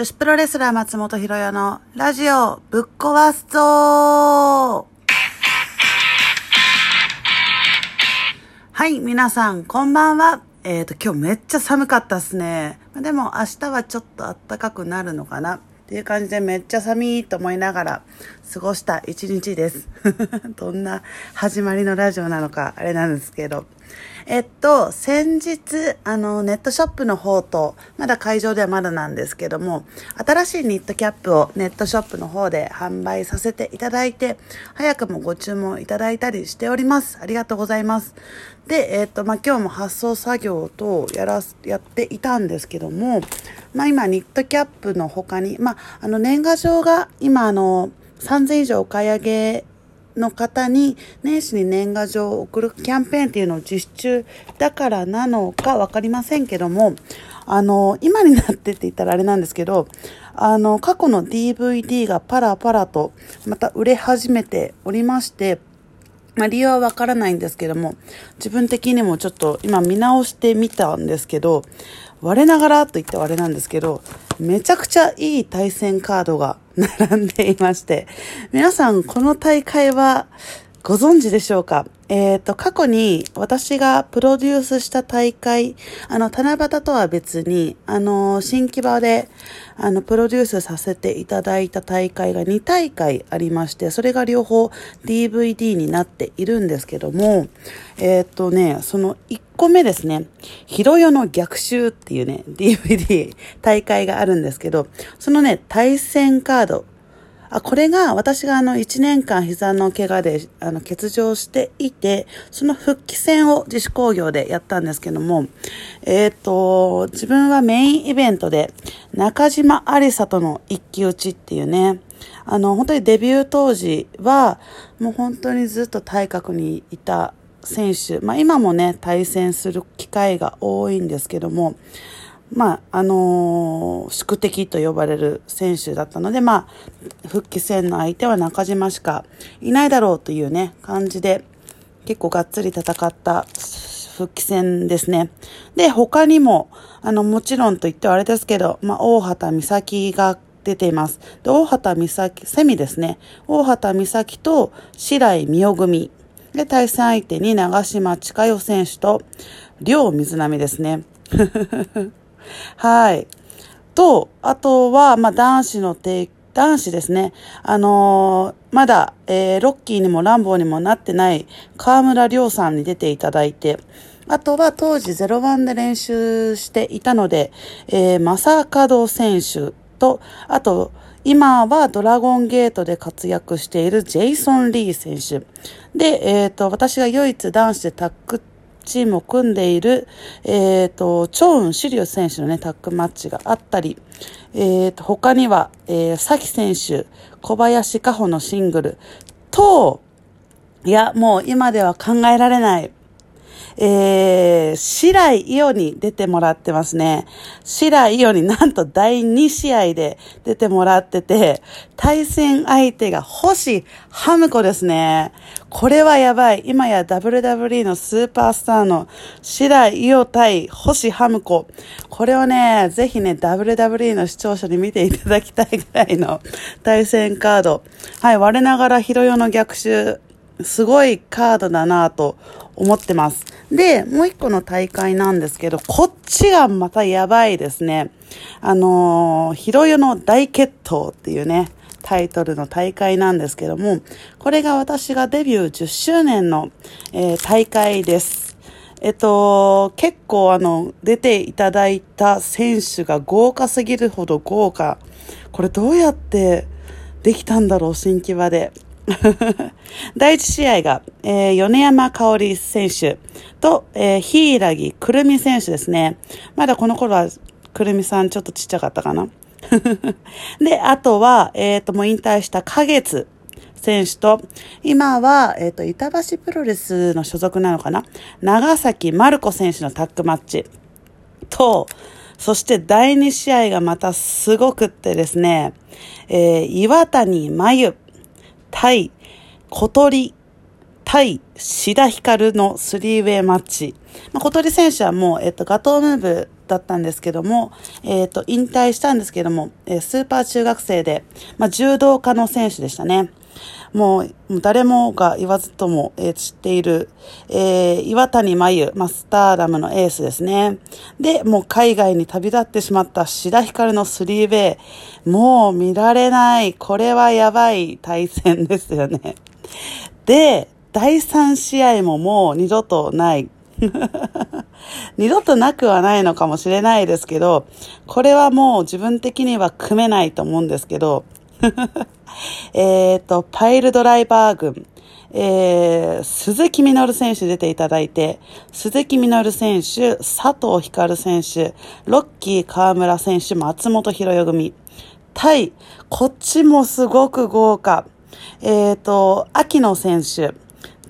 女子プロレスラー松本ひろよのラジオぶっ壊すぞはい、皆さん、こんばんは。えっ、と、今日めっちゃ寒かったっすね。でも明日はちょっと暖かくなるのかなっていう感じでめっちゃ寒いと思いながら過ごした一日です。どんな始まりのラジオなのかあれなんですけど。えっと、先日、あの、ネットショップの方と、まだ会場ではまだなんですけども、新しいニットキャップをネットショップの方で販売させていただいて、早くもご注文いただいたりしております。ありがとうございます。で、えっと、まあ、今日も発送作業とやらす、やっていたんですけども、まあ、今、ニットキャップの他に、まあ、あの、年賀状が今、あの、3000以上お買い上げの方に年始に年賀状を送るキャンペーンっていうのを実施中だからなのかわかりませんけども、あの、今になってって言ったらあれなんですけど、あの、過去の DVD がパラパラとまた売れ始めておりまして、まあ、理由はわからないんですけども、自分的にもちょっと今見直してみたんですけど、我ながらと言ってはあれなんですけど、めちゃくちゃいい対戦カードが並んでいまして、皆さんこの大会はご存知でしょうか？えっ、ー、と、過去に私がプロデュースした大会、あの、七夕とは別に、あの、新木場で、あの、プロデュースさせていただいた大会が2大会ありまして、それが両方 DVD になっているんですけども、えっ、ー、とね、その1個目ですね、ひろよの逆襲っていうね、DVD 大会があるんですけど、そのね、対戦カード、あ、これが私があの1年間膝の怪我であの欠場していて、その復帰戦を自主工業でやったんですけども、えっ、ー、と、自分はメインイベントで中島ありさとの一騎打ちっていうね、あの、本当にデビュー当時は、もう本当にずっと体格にいた選手、まあ今もね、対戦する機会が多いんですけども、まあ、あのー、宿敵と呼ばれる選手だったので、まあ、復帰戦の相手は中島しかいないだろうというね、感じで、結構がっつり戦った復帰戦ですね。で、他にも、あの、もちろんと言ってはあれですけど、まあ、大畑美咲が出ています。で、大畑美咲、セミですね。大畑美咲と白井美代組。で、対戦相手に長島千佳代選手と、両水波ですね。はい。と、あとは、まあ、男子の提男子ですね。あのー、まだ、えー、ロッキーにもランボーにもなってない河村亮さんに出ていただいて、あとは当時01で練習していたので、えー、正門選手と、あと、今はドラゴンゲートで活躍しているジェイソン・リー選手。で、えっ、ー、と、私が唯一男子でタッグチームを組んでいる、えっ、ー、と、チョウン・シリウス選手のね、タッグマッチがあったり、えっ、ー、と、他には、えー、サキ選手、小林加穂のシングルと、いや、もう今では考えられない、えー、白井伊代に出てもらってますね。白井伊代になんと第2試合で出てもらってて、対戦相手が星ハムコですね。これはやばい。今や WWE のスーパースターの白井伊代対星ハムコ。これをね、ぜひね、WWE の視聴者に見ていただきたいぐらいの対戦カード。はい、我ながらヒロヨの逆襲。すごいカードだなと思ってます。で、もう一個の大会なんですけど、こっちがまたやばいですね。あのー、ひろよの大決闘っていうね、タイトルの大会なんですけども、これが私がデビュー10周年の、えー、大会です。えっと、結構あの、出ていただいた選手が豪華すぎるほど豪華。これどうやってできたんだろう、新木場で。第一試合が、えー、米山香織選手と、えー、柊くるみ選手ですね。まだこの頃はくるみさんちょっとちっちゃかったかな。で、あとは、えっ、ー、と、もう引退した花月選手と、今は、えっ、ー、と、板橋プロレスの所属なのかな長崎マルコ選手のタッグマッチと、そして第2試合がまたすごくってですね、えー、岩谷真由対小鳥対志田光のスリーウェイマッチ。まあ、小鳥選手はもう、えっと、ガトームーブだったんですけども、えっ、と、引退したんですけども、えースーパー中学生で、まあ、柔道家の選手でしたね。もう、誰もが言わずとも、えー知っている、えー岩谷真由、まあ、スターダムのエースですね。で、もう海外に旅立ってしまった志田ひかるのスリーベイ。もう見られない。これはやばい対戦ですよね。で、第3試合ももう二度とない。二度となくはないのかもしれないですけど、これはもう自分的には組めないと思うんですけど、えっと、パイルドライバー軍、えー、鈴木みのる選手出ていただいて、鈴木みのる選手、佐藤光選手、ロッキー河村選手、松本博代組、対、こっちもすごく豪華。えっ、と、秋野選手、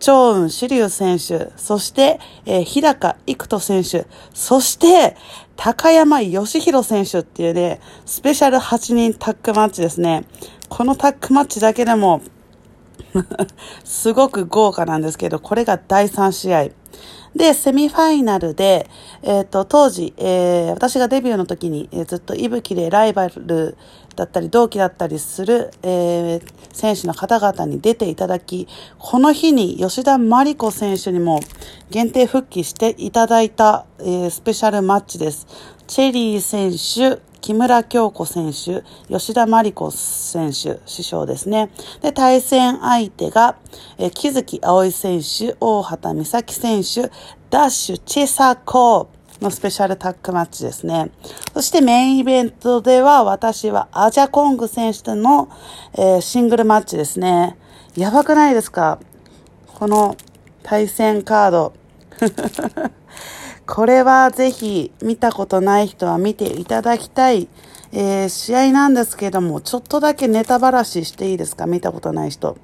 長雲志龍選手、そして、えー日高育人選手、そして、高山義弘選手っていうね、スペシャル8人タッグマッチですね。このタッグマッチだけでも、すごく豪華なんですけど、これが第3試合。で、セミファイナルで、えっ、と、当時、えー私がデビューの時に、えーずっと息吹でライバルだったり、同期だったりする、えー選手の方々に出ていただき、この日に吉田麻里子選手にも限定復帰していただいた、えースペシャルマッチです。チェリー選手、木村京子選手、吉田麻里子選手、師匠ですね。で、対戦相手が、えー木月葵選手、大畑美咲選手、ダッシュチェサコーのスペシャルタッグマッチですね。そしてメインイベントでは私はアジャコング選手との、えーシングルマッチですね。やばくないですか？この対戦カード。これはぜひ見たことない人は見ていただきたい、えー試合なんですけども、ちょっとだけネタばらししていいですか？見たことない人。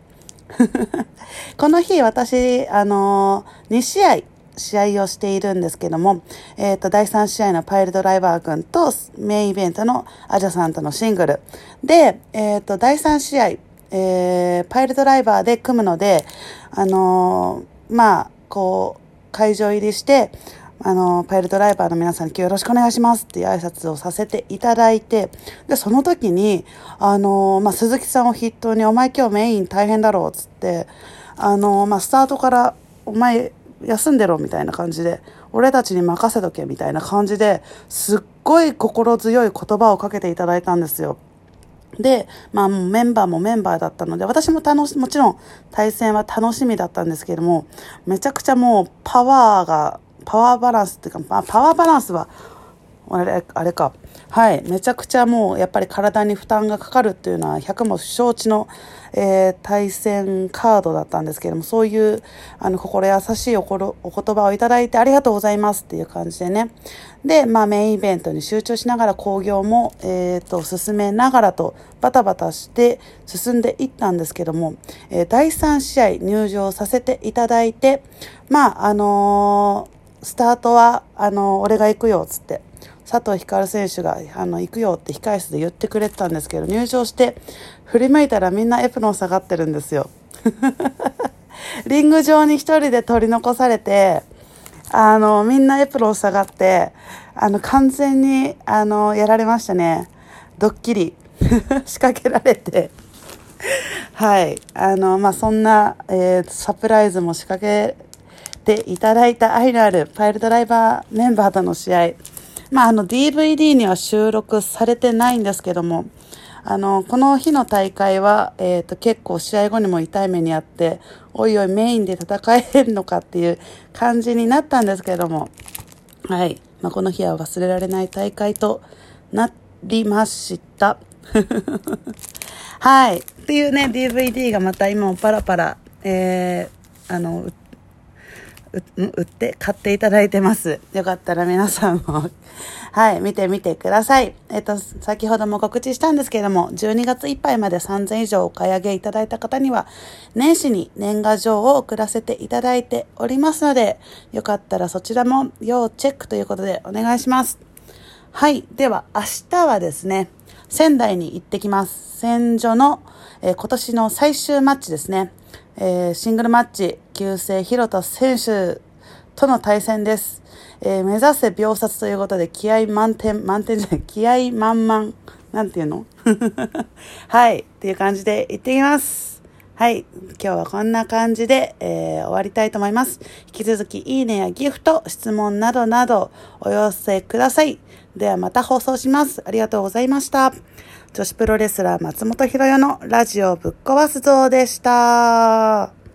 この日私、あのー2試合、試合をしているんですけども、えっ、と、第3試合のパイルドライバー君とメインイベントのアジャさんとのシングル。で、えっ、と、第3試合、えー、パイルドライバーで組むので、あのーまあ、こう、会場入りして、あの、パイルドライバーの皆さんに今日よろしくお願いしますっていう挨拶をさせていただいて、で、その時に、あの、まあ、鈴木さんを筆頭に、お前今日メイン大変だろうっつって、あの、まあ、スタートから、お前休んでろみたいな感じで、俺たちに任せとけみたいな感じで、すっごい心強い言葉をかけていただいたんですよ。で、まあメンバーもメンバーだったので、私も楽し、もちろん対戦は楽しみだったんですけども、めちゃくちゃもうパワーが、パワーバランスっていうか、まあパワーバランスは、あれ、あれか。はい。めちゃくちゃもう、やっぱり体に負担がかかるっていうのは、100も承知の、えー対戦カードだったんですけれども、そういう、あの、心優しいおこお言葉をいただいてありがとうございますっていう感じでね。で、まあ、メインイベントに集中しながら、興行も、えっ、と、進めながらと、バタバタして進んでいったんですけども、えー第3試合入場させていただいて、まあ、あのスタートは、あの俺が行くよ、つって。佐藤光選手が、あの、行くよって控え室で言ってくれてたんですけど、入場して、振り向いたらみんなエプロン下がってるんですよ。リング上に一人で取り残されて、あの、みんなエプロン下がって、あの、完全に、あの、やられましたね。ドッキリ。仕掛けられて。はい。あの、まあ、そんな、えーサプライズも仕掛けていただいた愛のあるパイルドライバーメンバーとの試合。まあ、あの、DVD には収録されてないんですけども、あの、この日の大会は、えっ、と、結構試合後にも痛い目にあって、おいおいメインで戦えるのかっていう感じになったんですけども、はい。まあ、この日は忘れられない大会となりました。はい。っていうね、DVD がまた今もパラパラ、えー、あの、うう売って、買っていただいてます。よかったら皆さんも、はい、見てみてください。えっ、と、先ほども告知したんですけれども、12月いっぱいまで3000以上お買い上げいただいた方には、年始に年賀状を送らせていただいておりますので、よかったらそちらも要チェックということでお願いします。はい。では、明日はですね、仙台に行ってきます。戦場の、えー今年の最終マッチですね。えーシングルマッチ、旧姓広田選手との対戦です。えー、目指せ秒殺ということで気合満点、満点じゃない、気合満々。なんていうの？はい。っていう感じで行ってきます。はい。今日はこんな感じで、えー、終わりたいと思います。引き続き、いいねやギフト、質問などなどお寄せください。ではまた放送します。ありがとうございました。女子プロレスラー松本博代のラジオぶっ壊すぞでした。